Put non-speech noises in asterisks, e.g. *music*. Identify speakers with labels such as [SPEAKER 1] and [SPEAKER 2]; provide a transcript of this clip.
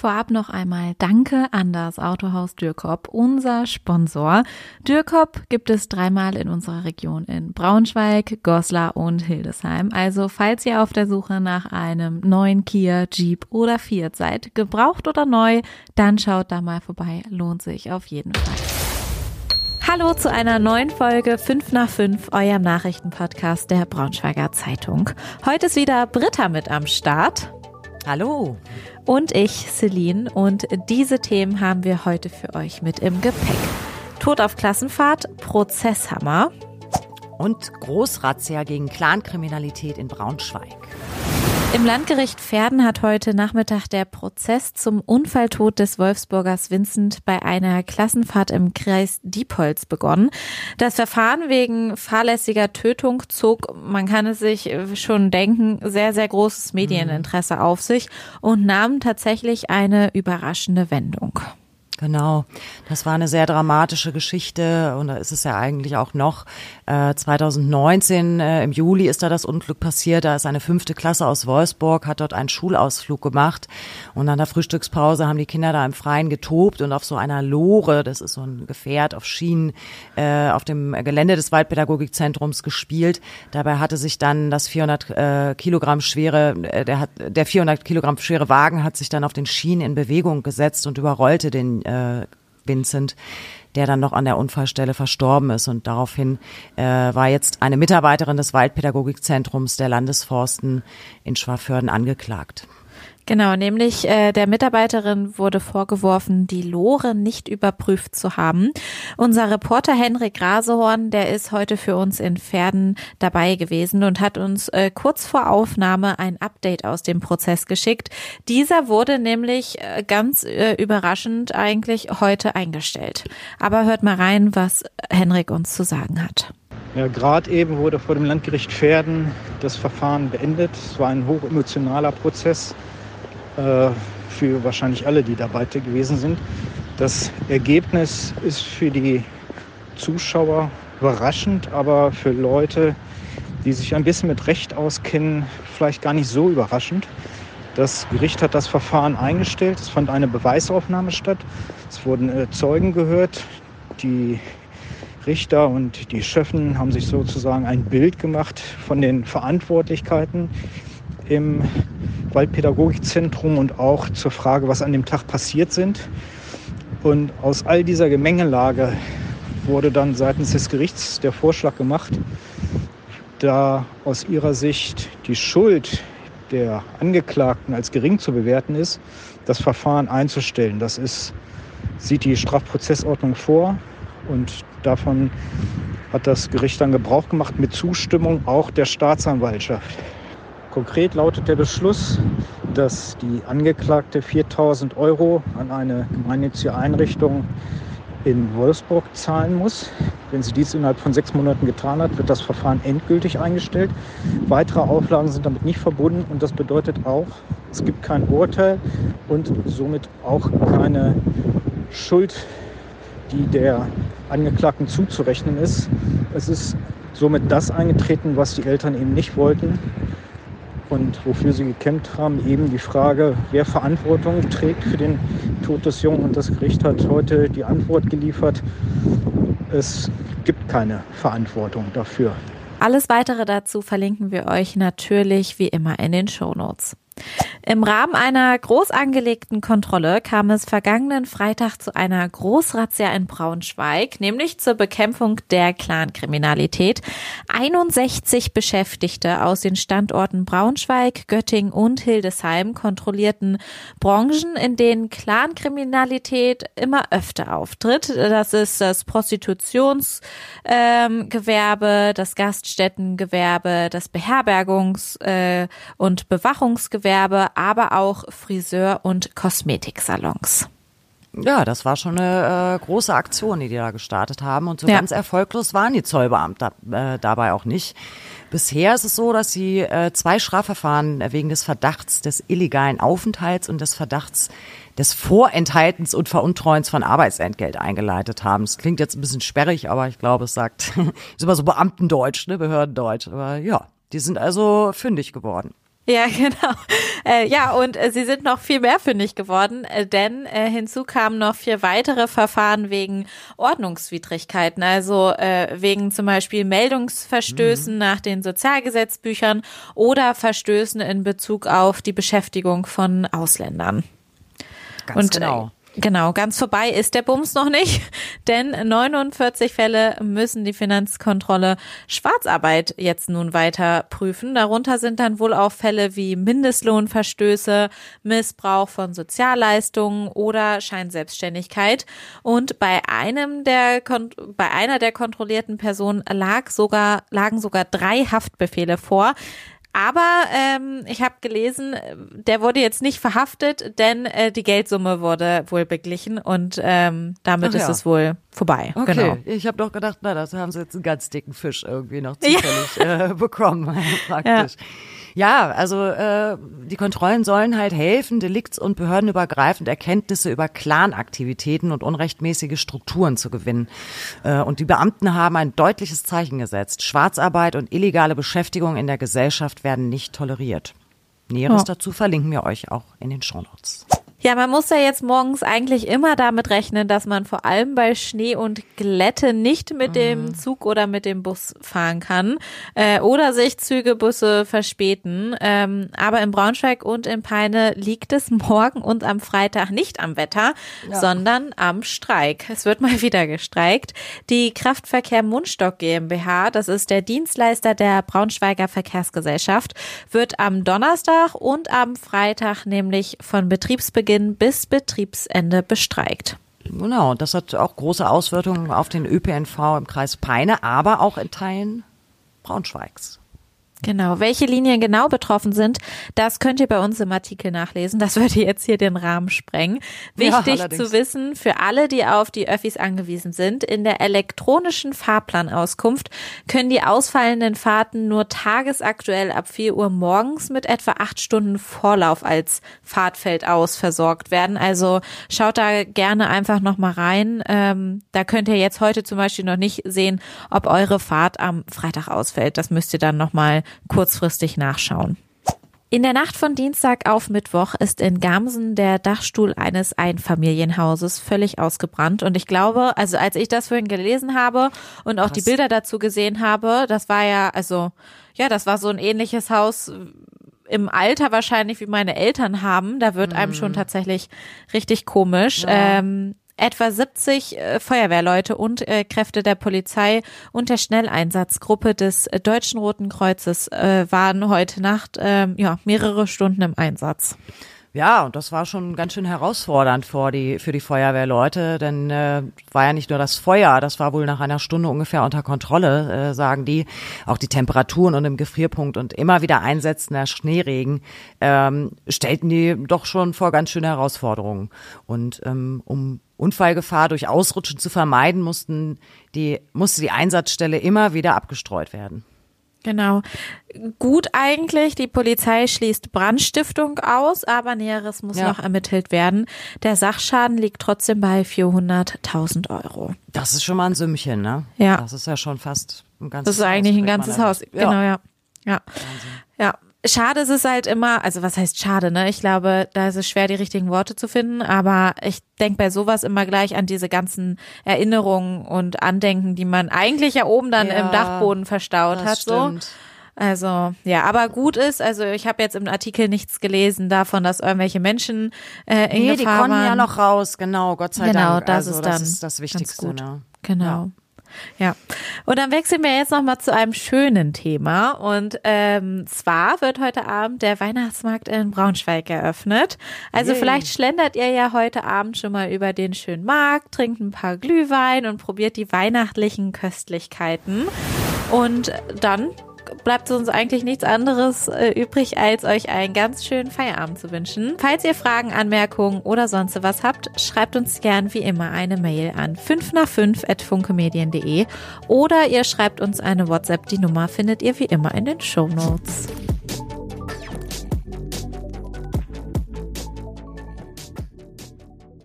[SPEAKER 1] Vorab noch einmal Danke an das Autohaus Dürkop, unser Sponsor. Dürkop gibt es dreimal in unserer Region in Braunschweig, Goslar und Hildesheim. Also falls ihr auf der Suche nach einem neuen Kia, Jeep oder Fiat seid, gebraucht oder neu, dann schaut da mal vorbei. Lohnt sich auf jeden Fall. Hallo zu einer neuen Folge 5 nach 5, eurem Nachrichtenpodcast der Braunschweiger Zeitung. Heute ist wieder Britta mit am Start.
[SPEAKER 2] Hallo.
[SPEAKER 1] Und ich, Celine. Und diese Themen haben wir heute für euch mit im Gepäck. Tod auf Klassenfahrt, Prozesshammer.
[SPEAKER 2] Und Großrazzia gegen Clankriminalität in Braunschweig.
[SPEAKER 1] Im Landgericht Verden hat heute Nachmittag der Prozess zum Unfalltod des Wolfsburgers Vincent bei einer Klassenfahrt im Kreis Diepholz begonnen. Das Verfahren wegen fahrlässiger Tötung zog, man kann es sich schon denken, sehr, sehr großes Medieninteresse auf sich und nahm tatsächlich eine überraschende Wendung.
[SPEAKER 2] Genau, das war eine sehr dramatische Geschichte und da ist es ja eigentlich auch noch. Äh, 2019 äh, im Juli ist da das Unglück passiert. Da ist eine fünfte Klasse aus Wolfsburg, hat dort einen Schulausflug gemacht und an der Frühstückspause haben die Kinder da im Freien getobt und auf so einer Lore, das ist so ein Gefährt auf Schienen, äh, auf dem Gelände des Waldpädagogikzentrums gespielt. Dabei hatte sich dann das 400 äh, Kilogramm schwere, äh, der, hat, der 400 Kilogramm schwere Wagen hat sich dann auf den Schienen in Bewegung gesetzt und überrollte den äh, Vincent, der dann noch an der Unfallstelle verstorben ist. Und daraufhin äh, war jetzt eine Mitarbeiterin des Waldpädagogikzentrums der Landesforsten in Schwaförden angeklagt.
[SPEAKER 1] Genau, nämlich äh, der Mitarbeiterin wurde vorgeworfen, die Lore nicht überprüft zu haben. Unser Reporter Henrik Rasehorn, der ist heute für uns in Pferden dabei gewesen und hat uns äh, kurz vor Aufnahme ein Update aus dem Prozess geschickt. Dieser wurde nämlich äh, ganz äh, überraschend eigentlich heute eingestellt. Aber hört mal rein, was Henrik uns zu sagen hat.
[SPEAKER 3] Ja, gerade eben wurde vor dem Landgericht Pferden das Verfahren beendet. Es war ein hochemotionaler Prozess für wahrscheinlich alle, die dabei gewesen sind. Das Ergebnis ist für die Zuschauer überraschend, aber für Leute, die sich ein bisschen mit Recht auskennen, vielleicht gar nicht so überraschend. Das Gericht hat das Verfahren eingestellt. Es fand eine Beweisaufnahme statt. Es wurden äh, Zeugen gehört. Die Richter und die Schöffen haben sich sozusagen ein Bild gemacht von den Verantwortlichkeiten im Waldpädagogikzentrum und auch zur Frage, was an dem Tag passiert sind. Und aus all dieser Gemengelage wurde dann seitens des Gerichts der Vorschlag gemacht, da aus ihrer Sicht die Schuld der Angeklagten als gering zu bewerten ist, das Verfahren einzustellen. Das ist, sieht die Strafprozessordnung vor und davon hat das Gericht dann Gebrauch gemacht mit Zustimmung auch der Staatsanwaltschaft. Konkret lautet der Beschluss, dass die Angeklagte 4000 Euro an eine gemeinnützige Einrichtung in Wolfsburg zahlen muss. Wenn sie dies innerhalb von sechs Monaten getan hat, wird das Verfahren endgültig eingestellt. Weitere Auflagen sind damit nicht verbunden und das bedeutet auch, es gibt kein Urteil und somit auch keine Schuld, die der Angeklagten zuzurechnen ist. Es ist somit das eingetreten, was die Eltern eben nicht wollten, und wofür sie gekämpft haben, eben die Frage, wer Verantwortung trägt für den Tod des Jungen. Und das Gericht hat heute die Antwort geliefert, es gibt keine Verantwortung dafür.
[SPEAKER 1] Alles weitere dazu verlinken wir euch natürlich wie immer in den Show Notes. Im Rahmen einer groß angelegten Kontrolle kam es vergangenen Freitag zu einer Großrazzia in Braunschweig, nämlich zur Bekämpfung der Clankriminalität. 61 Beschäftigte aus den Standorten Braunschweig, Göttingen und Hildesheim kontrollierten Branchen, in denen Clankriminalität immer öfter auftritt. Das ist das Prostitutionsgewerbe, ähm, das Gaststättengewerbe, das Beherbergungs- äh, und Bewachungsgewerbe, aber auch Friseur- und Kosmetiksalons.
[SPEAKER 2] Ja, das war schon eine äh, große Aktion, die die da gestartet haben. Und so ja. ganz erfolglos waren die Zollbeamten äh, dabei auch nicht. Bisher ist es so, dass sie äh, zwei Strafverfahren wegen des Verdachts des illegalen Aufenthalts und des Verdachts des Vorenthaltens und Veruntreuens von Arbeitsentgelt eingeleitet haben. Das klingt jetzt ein bisschen sperrig, aber ich glaube, es sagt, *laughs* ist immer so Beamtendeutsch, ne, Behördendeutsch. Aber ja, die sind also fündig geworden.
[SPEAKER 1] Ja, *laughs* genau. Äh, ja, und äh, sie sind noch viel mehr fündig geworden, äh, denn äh, hinzu kamen noch vier weitere Verfahren wegen Ordnungswidrigkeiten, also äh, wegen zum Beispiel Meldungsverstößen mhm. nach den Sozialgesetzbüchern oder Verstößen in Bezug auf die Beschäftigung von Ausländern.
[SPEAKER 2] Ganz und, äh, genau.
[SPEAKER 1] Genau, ganz vorbei ist der Bums noch nicht, *laughs* denn 49 Fälle müssen die Finanzkontrolle Schwarzarbeit jetzt nun weiter prüfen. Darunter sind dann wohl auch Fälle wie Mindestlohnverstöße, Missbrauch von Sozialleistungen oder Scheinselbstständigkeit. Und bei einem der bei einer der kontrollierten Personen lag sogar lagen sogar drei Haftbefehle vor. Aber ähm, ich habe gelesen, der wurde jetzt nicht verhaftet, denn äh, die Geldsumme wurde wohl beglichen und ähm, damit Ach ist ja. es wohl vorbei.
[SPEAKER 2] Okay,
[SPEAKER 1] genau.
[SPEAKER 2] ich habe doch gedacht, na, das haben sie jetzt einen ganz dicken Fisch irgendwie noch *laughs* zufällig ja. äh, bekommen, *laughs* praktisch. Ja. Ja, also äh, die Kontrollen sollen halt helfen, delikts- und behördenübergreifend Erkenntnisse über Clanaktivitäten und unrechtmäßige Strukturen zu gewinnen. Äh, und die Beamten haben ein deutliches Zeichen gesetzt. Schwarzarbeit und illegale Beschäftigung in der Gesellschaft werden nicht toleriert. Näheres ja. dazu verlinken wir euch auch in den Shownotes.
[SPEAKER 1] Ja, man muss ja jetzt morgens eigentlich immer damit rechnen, dass man vor allem bei Schnee und Glätte nicht mit dem mhm. Zug oder mit dem Bus fahren kann äh, oder sich Züge, Busse verspäten. Ähm, aber in Braunschweig und in Peine liegt es *laughs* morgen und am Freitag nicht am Wetter, ja. sondern am Streik. Es wird mal wieder gestreikt. Die Kraftverkehr Mundstock GmbH, das ist der Dienstleister der Braunschweiger Verkehrsgesellschaft, wird am Donnerstag und am Freitag nämlich von Betriebsbeginn Betriebsbeginn bis Betriebsende bestreikt.
[SPEAKER 2] Genau, das hat auch große Auswirkungen auf den ÖPNV im Kreis Peine, aber auch in Teilen Braunschweigs.
[SPEAKER 1] Genau. Welche Linien genau betroffen sind, das könnt ihr bei uns im Artikel nachlesen. Das würde jetzt hier den Rahmen sprengen. Wichtig ja, zu wissen für alle, die auf die Öffis angewiesen sind, in der elektronischen Fahrplanauskunft können die ausfallenden Fahrten nur tagesaktuell ab 4 Uhr morgens mit etwa acht Stunden Vorlauf als Fahrtfeld aus versorgt werden. Also schaut da gerne einfach nochmal rein. Ähm, da könnt ihr jetzt heute zum Beispiel noch nicht sehen, ob eure Fahrt am Freitag ausfällt. Das müsst ihr dann nochmal kurzfristig nachschauen. In der Nacht von Dienstag auf Mittwoch ist in Gamsen der Dachstuhl eines Einfamilienhauses völlig ausgebrannt. Und ich glaube, also als ich das vorhin gelesen habe und auch Krass. die Bilder dazu gesehen habe, das war ja, also, ja, das war so ein ähnliches Haus im Alter wahrscheinlich wie meine Eltern haben. Da wird einem schon mhm. tatsächlich richtig komisch. Ja. Ähm, Etwa 70 äh, Feuerwehrleute und äh, Kräfte der Polizei und der Schnelleinsatzgruppe des Deutschen Roten Kreuzes äh, waren heute Nacht ähm, ja, mehrere Stunden im Einsatz.
[SPEAKER 2] Ja, und das war schon ganz schön herausfordernd für die, für die Feuerwehrleute, denn äh, war ja nicht nur das Feuer, das war wohl nach einer Stunde ungefähr unter Kontrolle, äh, sagen die. Auch die Temperaturen und im Gefrierpunkt und immer wieder einsetzender Schneeregen ähm, stellten die doch schon vor ganz schöne Herausforderungen. Und ähm, um Unfallgefahr durch Ausrutschen zu vermeiden, mussten die, musste die Einsatzstelle immer wieder abgestreut werden.
[SPEAKER 1] Genau. Gut eigentlich, die Polizei schließt Brandstiftung aus, aber Näheres muss ja. noch ermittelt werden. Der Sachschaden liegt trotzdem bei 400.000 Euro.
[SPEAKER 2] Das ist schon mal ein Sümmchen, ne?
[SPEAKER 1] Ja.
[SPEAKER 2] Das ist ja schon fast ein ganzes
[SPEAKER 1] Haus. Das ist eigentlich Haus, ein ganzes Haus. Genau, ja. Ja. Ja. Schade ist es halt immer, also was heißt schade, ne? Ich glaube, da ist es schwer, die richtigen Worte zu finden, aber ich denke bei sowas immer gleich an diese ganzen Erinnerungen und Andenken, die man eigentlich ja oben dann ja, im Dachboden verstaut hat. Stimmt. So. Also ja, aber gut ist, also ich habe jetzt im Artikel nichts gelesen davon, dass irgendwelche Menschen äh, in nee, Gefahr die konnten
[SPEAKER 2] waren. ja noch raus, genau, Gott sei
[SPEAKER 1] genau,
[SPEAKER 2] Dank.
[SPEAKER 1] Genau, das
[SPEAKER 2] also,
[SPEAKER 1] ist dann
[SPEAKER 2] das ist das Wichtigste. Ne?
[SPEAKER 1] Genau. Ja. Ja, und dann wechseln wir jetzt nochmal zu einem schönen Thema. Und ähm, zwar wird heute Abend der Weihnachtsmarkt in Braunschweig eröffnet. Also Yay. vielleicht schlendert ihr ja heute Abend schon mal über den schönen Markt, trinkt ein paar Glühwein und probiert die weihnachtlichen Köstlichkeiten. Und dann bleibt uns eigentlich nichts anderes äh, übrig, als euch einen ganz schönen Feierabend zu wünschen. Falls ihr Fragen, Anmerkungen oder sonst was habt, schreibt uns gern wie immer eine Mail an 5 nach 5 at funkemedien.de oder ihr schreibt uns eine WhatsApp. Die Nummer findet ihr wie immer in den Show Notes.